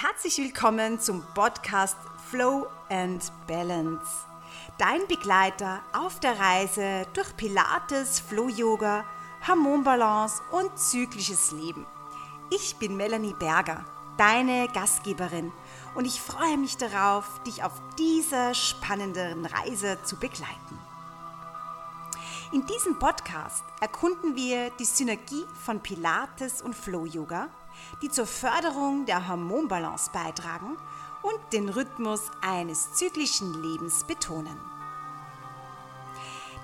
Herzlich willkommen zum Podcast Flow and Balance. Dein Begleiter auf der Reise durch Pilates, Flow Yoga, Hormonbalance und zyklisches Leben. Ich bin Melanie Berger, deine Gastgeberin und ich freue mich darauf, dich auf dieser spannenden Reise zu begleiten. In diesem Podcast erkunden wir die Synergie von Pilates und Flow Yoga, die zur Förderung der Hormonbalance beitragen und den Rhythmus eines zyklischen Lebens betonen.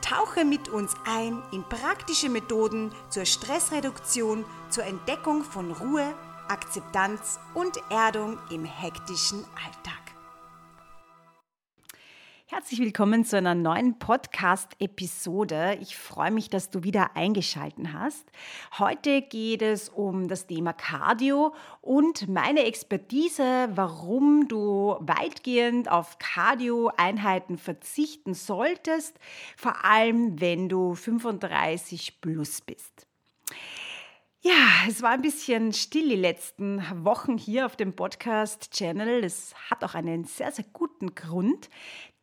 Tauche mit uns ein in praktische Methoden zur Stressreduktion, zur Entdeckung von Ruhe, Akzeptanz und Erdung im hektischen Alltag. Herzlich willkommen zu einer neuen Podcast-Episode. Ich freue mich, dass du wieder eingeschaltet hast. Heute geht es um das Thema Cardio und meine Expertise, warum du weitgehend auf Cardio-Einheiten verzichten solltest, vor allem wenn du 35 plus bist. Ja, es war ein bisschen still die letzten Wochen hier auf dem Podcast-Channel. Das hat auch einen sehr, sehr guten Grund,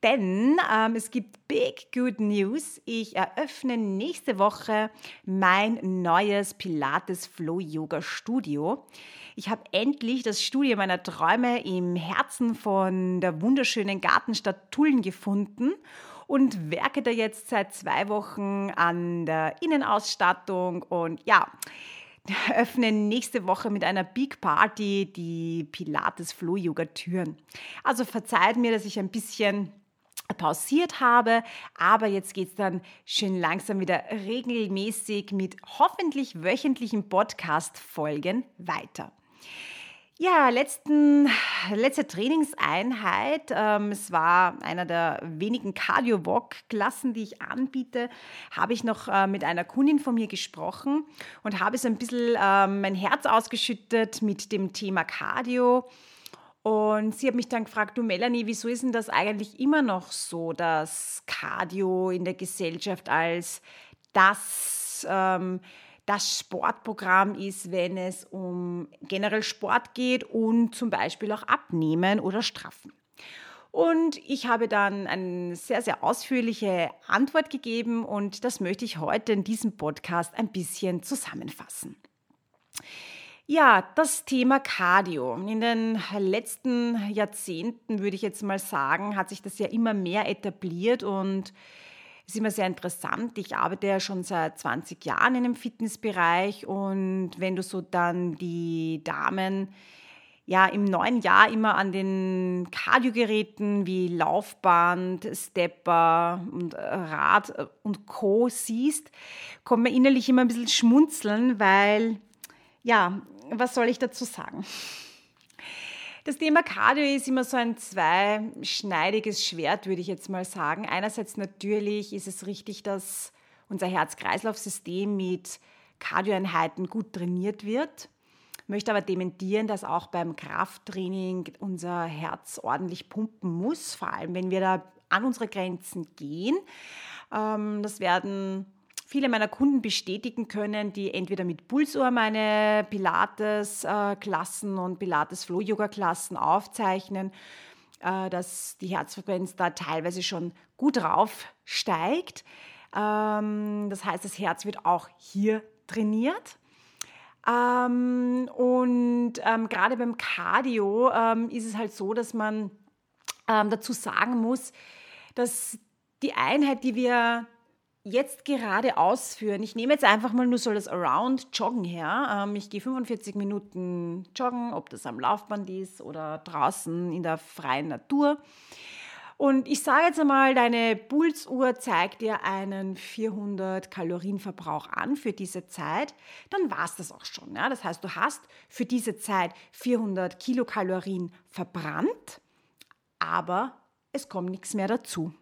denn ähm, es gibt Big Good News. Ich eröffne nächste Woche mein neues Pilates Flow Yoga Studio. Ich habe endlich das Studio meiner Träume im Herzen von der wunderschönen Gartenstadt Tulln gefunden und werke da jetzt seit zwei Wochen an der Innenausstattung und ja, öffne nächste Woche mit einer Big Party die Pilates Flow Yoga Türen. Also verzeiht mir, dass ich ein bisschen pausiert habe, aber jetzt geht es dann schön langsam wieder regelmäßig mit hoffentlich wöchentlichen Podcast-Folgen weiter. Ja, letzten, letzte Trainingseinheit. Ähm, es war einer der wenigen Cardio-Walk-Klassen, die ich anbiete. Habe ich noch äh, mit einer Kundin von mir gesprochen und habe so ein bisschen äh, mein Herz ausgeschüttet mit dem Thema Cardio. Und sie hat mich dann gefragt, du Melanie, wieso ist denn das eigentlich immer noch so, dass Cardio in der Gesellschaft als das, ähm, das Sportprogramm ist, wenn es um generell Sport geht und zum Beispiel auch Abnehmen oder Straffen? Und ich habe dann eine sehr, sehr ausführliche Antwort gegeben und das möchte ich heute in diesem Podcast ein bisschen zusammenfassen. Ja, das Thema Cardio. In den letzten Jahrzehnten, würde ich jetzt mal sagen, hat sich das ja immer mehr etabliert und ist immer sehr interessant. Ich arbeite ja schon seit 20 Jahren in dem Fitnessbereich und wenn du so dann die Damen ja im neuen Jahr immer an den Cardiogeräten wie Laufband, Stepper und Rad und Co siehst, kommt mir innerlich immer ein bisschen schmunzeln, weil ja, was soll ich dazu sagen? Das Thema Cardio ist immer so ein zweischneidiges Schwert, würde ich jetzt mal sagen. Einerseits natürlich ist es richtig, dass unser Herz-Kreislauf-System mit Cardioeinheiten gut trainiert wird. Ich möchte aber dementieren, dass auch beim Krafttraining unser Herz ordentlich pumpen muss, vor allem wenn wir da an unsere Grenzen gehen. Ähm, das werden viele meiner Kunden bestätigen können, die entweder mit Pulsuhr meine Pilates-Klassen und Pilates-Flow-Yoga-Klassen aufzeichnen, äh, dass die Herzfrequenz da teilweise schon gut rauf steigt. Ähm, das heißt, das Herz wird auch hier trainiert. Ähm, und ähm, gerade beim Cardio ist es halt so, dass man dazu sagen muss, dass die Einheit, die wir jetzt gerade ausführen. Ich nehme jetzt einfach mal nur so das Around-Joggen her. Ähm, ich gehe 45 Minuten joggen, ob das am Laufband ist oder draußen in der freien Natur. Und ich sage jetzt einmal, deine Pulsuhr zeigt dir einen 400 Kalorienverbrauch an für diese Zeit, dann war es das auch schon. Ja? Das heißt, du hast für diese Zeit 400 Kilokalorien verbrannt, aber es kommt nichts mehr dazu.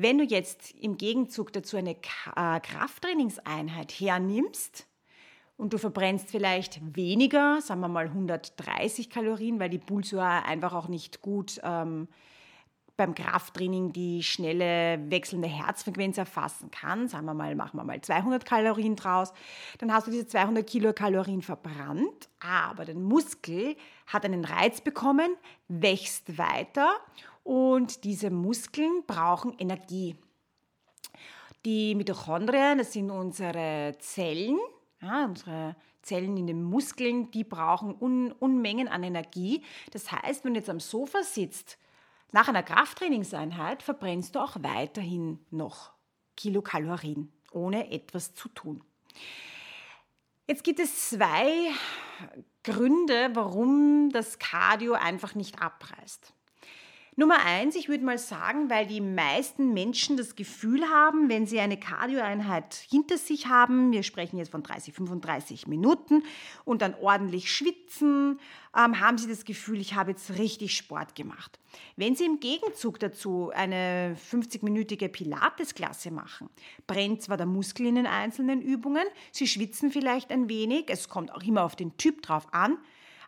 Wenn du jetzt im Gegenzug dazu eine äh, Krafttrainingseinheit hernimmst und du verbrennst vielleicht weniger, sagen wir mal 130 Kalorien, weil die Pulsuhr einfach auch nicht gut ähm, beim Krafttraining die schnelle wechselnde Herzfrequenz erfassen kann, sagen wir mal, machen wir mal 200 Kalorien draus, dann hast du diese 200 Kilokalorien verbrannt, aber der Muskel hat einen Reiz bekommen, wächst weiter und diese Muskeln brauchen Energie. Die Mitochondrien, das sind unsere Zellen, ja, unsere Zellen in den Muskeln, die brauchen Un Unmengen an Energie. Das heißt, wenn du jetzt am Sofa sitzt, nach einer Krafttrainingseinheit verbrennst du auch weiterhin noch Kilokalorien, ohne etwas zu tun. Jetzt gibt es zwei Gründe, warum das Cardio einfach nicht abreißt. Nummer eins, ich würde mal sagen, weil die meisten Menschen das Gefühl haben, wenn sie eine Cardioeinheit hinter sich haben, wir sprechen jetzt von 30, 35 Minuten und dann ordentlich schwitzen, ähm, haben sie das Gefühl, ich habe jetzt richtig Sport gemacht. Wenn sie im Gegenzug dazu eine 50-minütige Pilates-Klasse machen, brennt zwar der Muskel in den einzelnen Übungen, sie schwitzen vielleicht ein wenig, es kommt auch immer auf den Typ drauf an,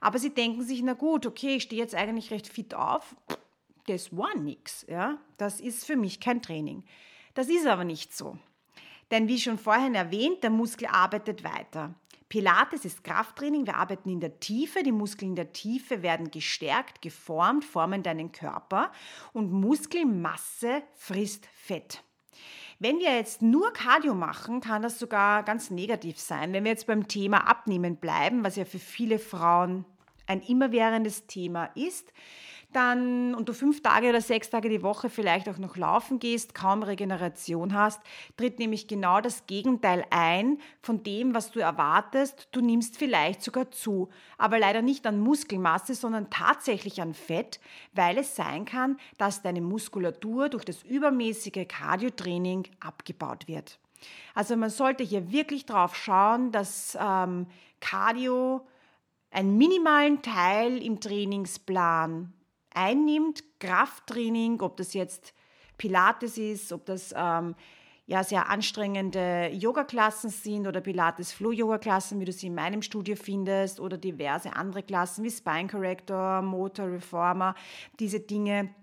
aber sie denken sich, na gut, okay, ich stehe jetzt eigentlich recht fit auf, das war nichts. Ja? Das ist für mich kein Training. Das ist aber nicht so. Denn wie schon vorhin erwähnt, der Muskel arbeitet weiter. Pilates ist Krafttraining, wir arbeiten in der Tiefe, die Muskeln in der Tiefe werden gestärkt, geformt, formen deinen Körper und Muskelmasse frisst Fett. Wenn wir jetzt nur Cardio machen, kann das sogar ganz negativ sein. Wenn wir jetzt beim Thema Abnehmen bleiben, was ja für viele Frauen ein immerwährendes Thema ist, dann und du fünf Tage oder sechs Tage die Woche vielleicht auch noch laufen gehst, kaum Regeneration hast, tritt nämlich genau das Gegenteil ein von dem, was du erwartest. Du nimmst vielleicht sogar zu, aber leider nicht an Muskelmasse, sondern tatsächlich an Fett, weil es sein kann, dass deine Muskulatur durch das übermäßige Cardiotraining abgebaut wird. Also man sollte hier wirklich drauf schauen, dass ähm, Cardio einen minimalen Teil im Trainingsplan einnimmt, Krafttraining, ob das jetzt Pilates ist, ob das ähm, ja, sehr anstrengende Yoga-Klassen sind oder Pilates-Flow-Yoga-Klassen, wie du sie in meinem Studio findest, oder diverse andere Klassen wie Spine Corrector, Motor Reformer, diese Dinge.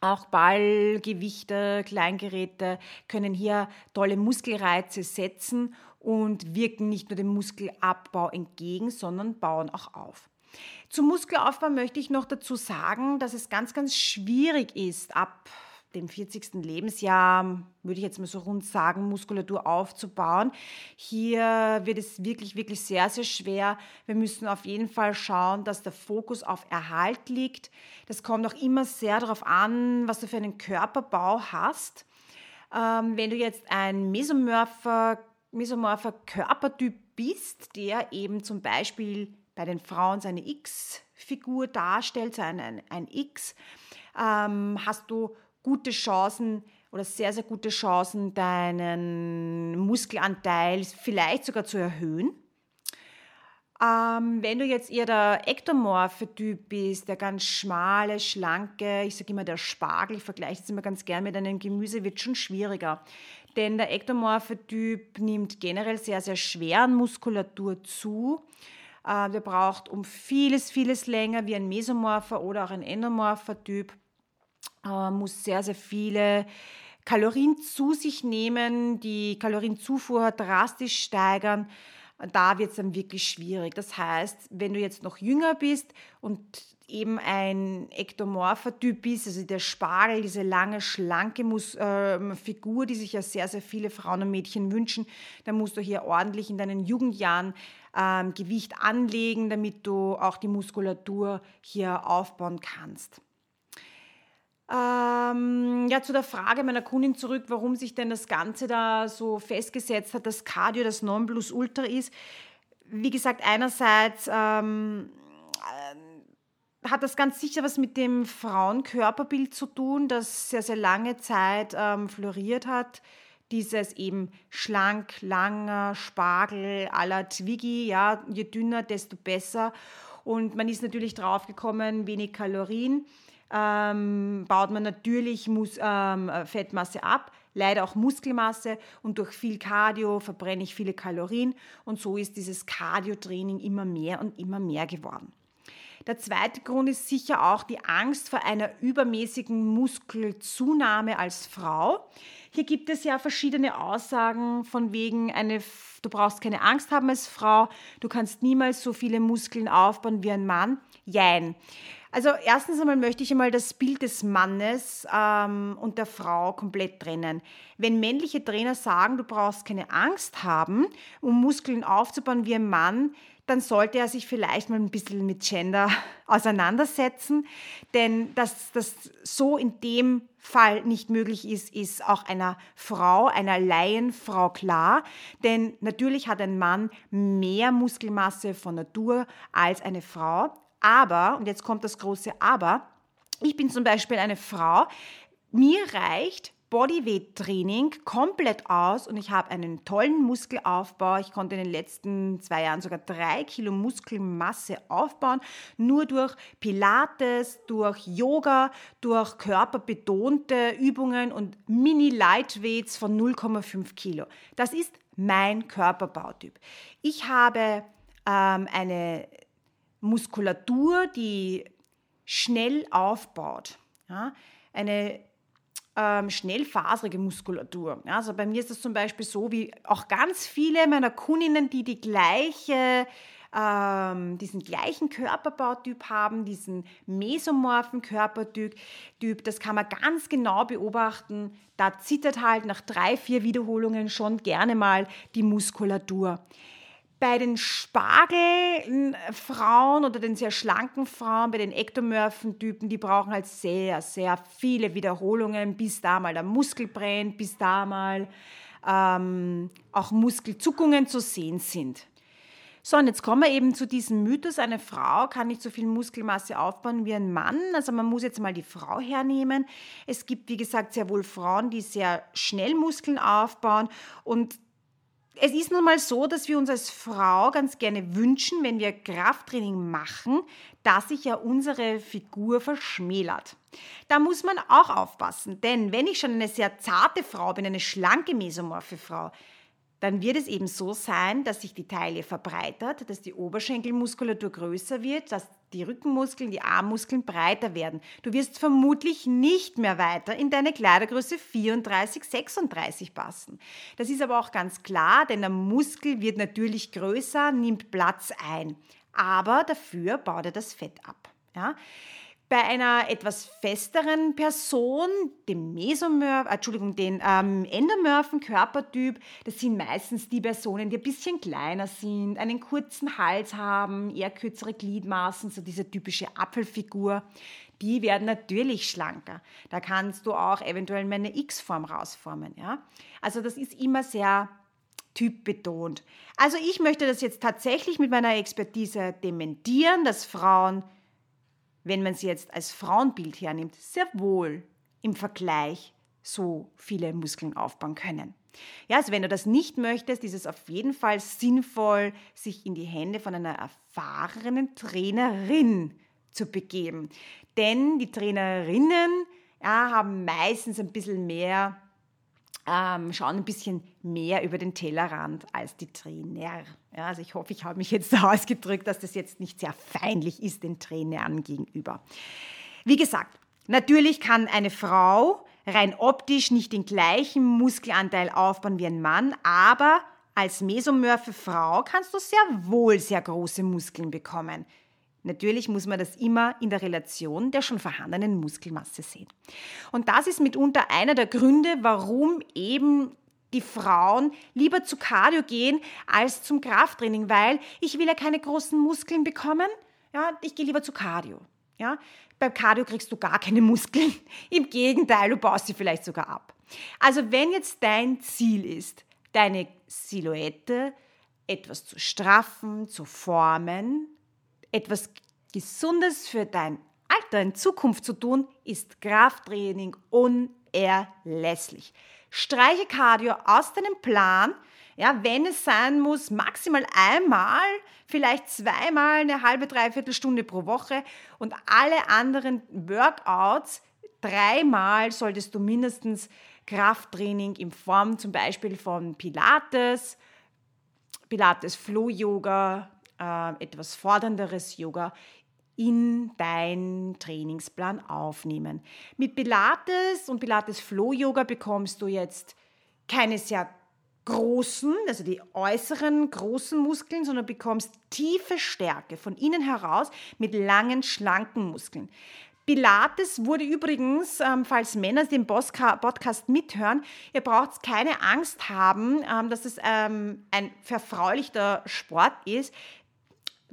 Auch Ballgewichte, Kleingeräte können hier tolle Muskelreize setzen und wirken nicht nur dem Muskelabbau entgegen, sondern bauen auch auf. Zum Muskelaufbau möchte ich noch dazu sagen, dass es ganz, ganz schwierig ist, ab dem 40. Lebensjahr, würde ich jetzt mal so rund sagen, Muskulatur aufzubauen. Hier wird es wirklich, wirklich sehr, sehr schwer. Wir müssen auf jeden Fall schauen, dass der Fokus auf Erhalt liegt. Das kommt auch immer sehr darauf an, was du für einen Körperbau hast. Ähm, wenn du jetzt ein mesomorpher, mesomorpher Körpertyp bist, der eben zum Beispiel bei den Frauen seine X-Figur darstellt, ein, ein, ein X, ähm, hast du gute Chancen oder sehr, sehr gute Chancen, deinen Muskelanteil vielleicht sogar zu erhöhen. Ähm, wenn du jetzt eher der ektomorphe Typ bist, der ganz schmale, schlanke, ich sage immer der Spargel, ich vergleiche es immer ganz gern mit einem Gemüse, wird schon schwieriger. Denn der ektomorphe Typ nimmt generell sehr, sehr schwer an Muskulatur zu der braucht um vieles, vieles länger wie ein Mesomorpher oder auch ein Endomorpher Typ. Äh, muss sehr, sehr viele Kalorien zu sich nehmen, die Kalorienzufuhr drastisch steigern. Da wird es dann wirklich schwierig. Das heißt, wenn du jetzt noch jünger bist und eben ein ektomorpher Typ bist, also der Spargel, diese lange, schlanke Mus äh, Figur, die sich ja sehr, sehr viele Frauen und Mädchen wünschen, dann musst du hier ordentlich in deinen Jugendjahren ähm, Gewicht anlegen, damit du auch die Muskulatur hier aufbauen kannst. Ähm, ja, zu der Frage meiner Kundin zurück, warum sich denn das Ganze da so festgesetzt hat, dass Cardio das Nonplusultra ist. Wie gesagt, einerseits ähm, äh, hat das ganz sicher was mit dem Frauenkörperbild zu tun, das sehr, sehr lange Zeit ähm, floriert hat dieses eben schlank, langer Spargel à la Twiggy, ja, je dünner, desto besser. Und man ist natürlich draufgekommen, wenig Kalorien, ähm, baut man natürlich Mus ähm, Fettmasse ab, leider auch Muskelmasse und durch viel Cardio verbrenne ich viele Kalorien und so ist dieses Cardio-Training immer mehr und immer mehr geworden. Der zweite Grund ist sicher auch die Angst vor einer übermäßigen Muskelzunahme als Frau. Hier gibt es ja verschiedene Aussagen von wegen, eine, du brauchst keine Angst haben als Frau, du kannst niemals so viele Muskeln aufbauen wie ein Mann. Jein. Also erstens einmal möchte ich einmal das Bild des Mannes ähm, und der Frau komplett trennen. Wenn männliche Trainer sagen, du brauchst keine Angst haben, um Muskeln aufzubauen wie ein Mann, dann sollte er sich vielleicht mal ein bisschen mit Gender auseinandersetzen. Denn dass das so in dem Fall nicht möglich ist, ist auch einer Frau, einer Laienfrau klar. Denn natürlich hat ein Mann mehr Muskelmasse von Natur als eine Frau. Aber, und jetzt kommt das große Aber, ich bin zum Beispiel eine Frau, mir reicht Bodyweight-Training komplett aus und ich habe einen tollen Muskelaufbau. Ich konnte in den letzten zwei Jahren sogar drei Kilo Muskelmasse aufbauen, nur durch Pilates, durch Yoga, durch körperbetonte Übungen und Mini-Lightweights von 0,5 Kilo. Das ist mein Körperbautyp. Ich habe ähm, eine Muskulatur, die schnell aufbaut. Ja? Eine ähm, schnellfaserige Muskulatur. Ja, also bei mir ist das zum Beispiel so, wie auch ganz viele meiner Kundinnen, die die gleiche ähm, diesen gleichen Körperbautyp haben, diesen mesomorphen Körpertyp, das kann man ganz genau beobachten. Da zittert halt nach drei, vier Wiederholungen schon gerne mal die Muskulatur. Bei den Spargelfrauen oder den sehr schlanken Frauen, bei den Ektomorphen-Typen, die brauchen halt sehr, sehr viele Wiederholungen, bis da mal der Muskel brennt, bis da mal ähm, auch Muskelzuckungen zu sehen sind. So, und jetzt kommen wir eben zu diesem Mythos, eine Frau kann nicht so viel Muskelmasse aufbauen wie ein Mann. Also man muss jetzt mal die Frau hernehmen. Es gibt, wie gesagt, sehr wohl Frauen, die sehr schnell Muskeln aufbauen und es ist nun mal so, dass wir uns als Frau ganz gerne wünschen, wenn wir Krafttraining machen, dass sich ja unsere Figur verschmälert. Da muss man auch aufpassen, denn wenn ich schon eine sehr zarte Frau bin, eine schlanke mesomorphe Frau, dann wird es eben so sein, dass sich die Taille verbreitert, dass die Oberschenkelmuskulatur größer wird, dass die Rückenmuskeln, die Armmuskeln breiter werden. Du wirst vermutlich nicht mehr weiter in deine Kleidergröße 34, 36 passen. Das ist aber auch ganz klar, denn der Muskel wird natürlich größer, nimmt Platz ein. Aber dafür baut er das Fett ab. Ja? Bei einer etwas festeren Person, dem Mesomorph, äh, Entschuldigung, den ähm, endomorphen Körpertyp, das sind meistens die Personen, die ein bisschen kleiner sind, einen kurzen Hals haben, eher kürzere Gliedmaßen, so diese typische Apfelfigur. Die werden natürlich schlanker. Da kannst du auch eventuell meine X-Form rausformen. Ja? Also das ist immer sehr typbetont. Also ich möchte das jetzt tatsächlich mit meiner Expertise dementieren, dass Frauen wenn man sie jetzt als Frauenbild hernimmt, sehr wohl im Vergleich so viele Muskeln aufbauen können. Ja, also wenn du das nicht möchtest, ist es auf jeden Fall sinnvoll, sich in die Hände von einer erfahrenen Trainerin zu begeben. Denn die Trainerinnen ja, haben meistens ein bisschen mehr ähm, schauen ein bisschen mehr über den Tellerrand als die Trainer. Ja, also ich hoffe, ich habe mich jetzt so ausgedrückt, dass das jetzt nicht sehr feinlich ist den Trainern gegenüber. Wie gesagt, natürlich kann eine Frau rein optisch nicht den gleichen Muskelanteil aufbauen wie ein Mann, aber als mesomorphe Frau kannst du sehr wohl sehr große Muskeln bekommen. Natürlich muss man das immer in der Relation der schon vorhandenen Muskelmasse sehen. Und das ist mitunter einer der Gründe, warum eben die Frauen lieber zu Cardio gehen als zum Krafttraining, weil ich will ja keine großen Muskeln bekommen. Ja, ich gehe lieber zu Cardio. Ja, beim Cardio kriegst du gar keine Muskeln. Im Gegenteil, du baust sie vielleicht sogar ab. Also wenn jetzt dein Ziel ist, deine Silhouette etwas zu straffen, zu formen, etwas Gesundes für dein Alter in Zukunft zu tun, ist Krafttraining unerlässlich. Streiche Cardio aus deinem Plan. Ja, wenn es sein muss, maximal einmal, vielleicht zweimal eine halbe, dreiviertel Stunde pro Woche und alle anderen Workouts dreimal solltest du mindestens Krafttraining in Form zum Beispiel von Pilates, Pilates Flow Yoga, äh, etwas fordernderes Yoga in deinen Trainingsplan aufnehmen. Mit Pilates und Pilates Flow Yoga bekommst du jetzt keine sehr großen, also die äußeren großen Muskeln, sondern bekommst tiefe Stärke von innen heraus mit langen, schlanken Muskeln. Pilates wurde übrigens, ähm, falls Männer den Podcast mithören, ihr braucht keine Angst haben, ähm, dass es ähm, ein verfraulichter Sport ist.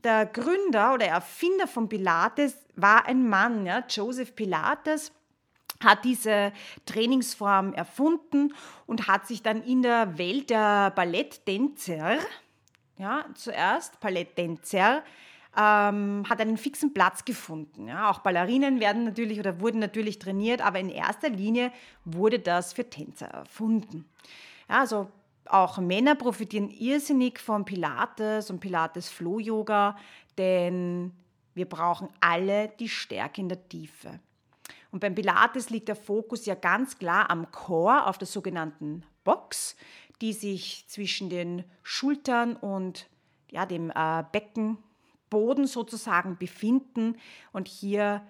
Der Gründer oder Erfinder von Pilates war ein Mann, ja, Joseph Pilates hat diese Trainingsform erfunden und hat sich dann in der Welt der Balletttänzer, ja, zuerst Balletttänzer, ähm, hat einen fixen Platz gefunden. Ja. Auch Ballerinen werden natürlich oder wurden natürlich trainiert, aber in erster Linie wurde das für Tänzer erfunden. Ja, also auch Männer profitieren irrsinnig von Pilates und Pilates Flow Yoga, denn wir brauchen alle die Stärke in der Tiefe. Und beim Pilates liegt der Fokus ja ganz klar am Core, auf der sogenannten Box, die sich zwischen den Schultern und ja, dem äh, Beckenboden sozusagen befinden. Und hier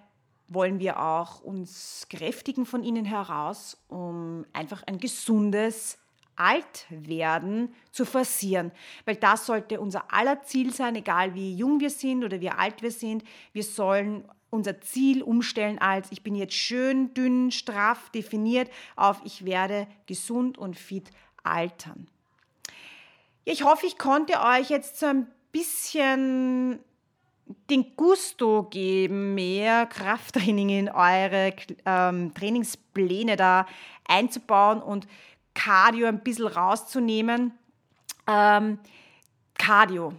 wollen wir auch uns kräftigen von innen heraus, um einfach ein gesundes Altwerden zu forcieren. Weil das sollte unser aller Ziel sein, egal wie jung wir sind oder wie alt wir sind. Wir sollen unser Ziel umstellen als ich bin jetzt schön, dünn, straff definiert auf ich werde gesund und fit altern. Ich hoffe, ich konnte euch jetzt so ein bisschen den Gusto geben, mehr Krafttraining in eure ähm, Trainingspläne da einzubauen und Cardio ein bisschen rauszunehmen. Ähm, Cardio.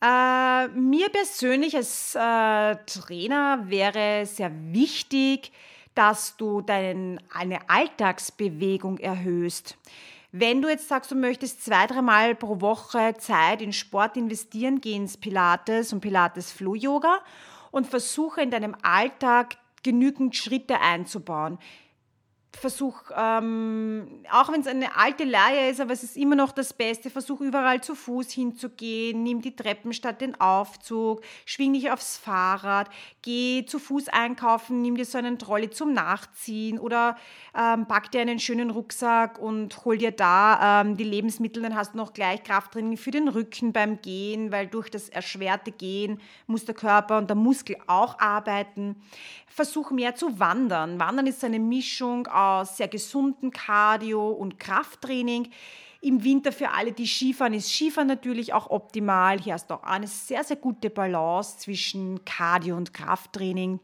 Äh, mir persönlich als äh, Trainer wäre sehr wichtig, dass du deine Alltagsbewegung erhöhst. Wenn du jetzt sagst, du möchtest zwei, dreimal pro Woche Zeit in Sport investieren, geh ins Pilates und Pilates Flow Yoga und versuche in deinem Alltag genügend Schritte einzubauen versuch, ähm, auch wenn es eine alte Leier ist, aber es ist immer noch das Beste, versuch überall zu Fuß hinzugehen, nimm die Treppen statt den Aufzug, schwing dich aufs Fahrrad, geh zu Fuß einkaufen, nimm dir so einen Trolley zum Nachziehen oder ähm, pack dir einen schönen Rucksack und hol dir da ähm, die Lebensmittel, dann hast du noch gleich Krafttraining für den Rücken beim Gehen, weil durch das erschwerte Gehen muss der Körper und der Muskel auch arbeiten. Versuch mehr zu wandern. Wandern ist eine Mischung aus aus sehr gesunden Cardio- und Krafttraining. Im Winter für alle, die Skifahren, ist Skifahren natürlich auch optimal. Hier hast du auch eine sehr, sehr gute Balance zwischen Cardio- und Krafttraining.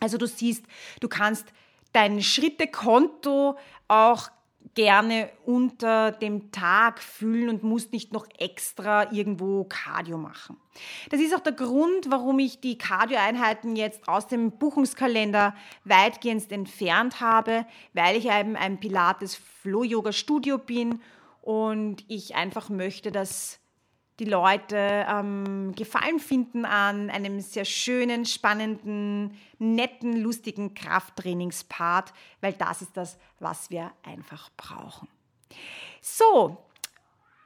Also du siehst, du kannst dein Schrittekonto auch gerne unter dem Tag fühlen und musst nicht noch extra irgendwo Cardio machen. Das ist auch der Grund, warum ich die Cardio-Einheiten jetzt aus dem Buchungskalender weitgehend entfernt habe, weil ich eben ein Pilates Flow Yoga Studio bin und ich einfach möchte, dass die Leute ähm, Gefallen finden an einem sehr schönen, spannenden, netten, lustigen Krafttrainingspart, weil das ist das, was wir einfach brauchen. So,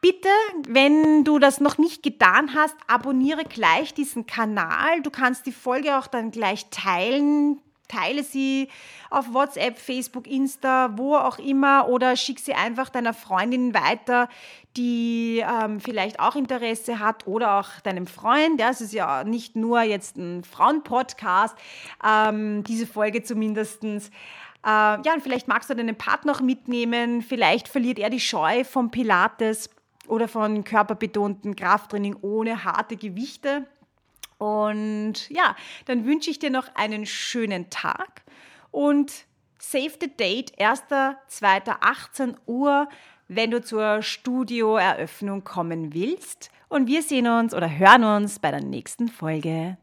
Bitte, wenn du das noch nicht getan hast, abonniere gleich diesen Kanal. Du kannst die Folge auch dann gleich teilen teile sie auf WhatsApp, Facebook, Insta, wo auch immer oder schick sie einfach deiner Freundin weiter, die ähm, vielleicht auch Interesse hat oder auch deinem Freund. Ja, es ist ja nicht nur jetzt ein Frauenpodcast, ähm, diese Folge zumindestens. Äh, ja, und vielleicht magst du deinen Partner noch mitnehmen, vielleicht verliert er die Scheu vom Pilates oder von körperbetonten Krafttraining ohne harte Gewichte. Und ja, dann wünsche ich dir noch einen schönen Tag und save the date, 1.2.18 Uhr, wenn du zur Studioeröffnung kommen willst. Und wir sehen uns oder hören uns bei der nächsten Folge.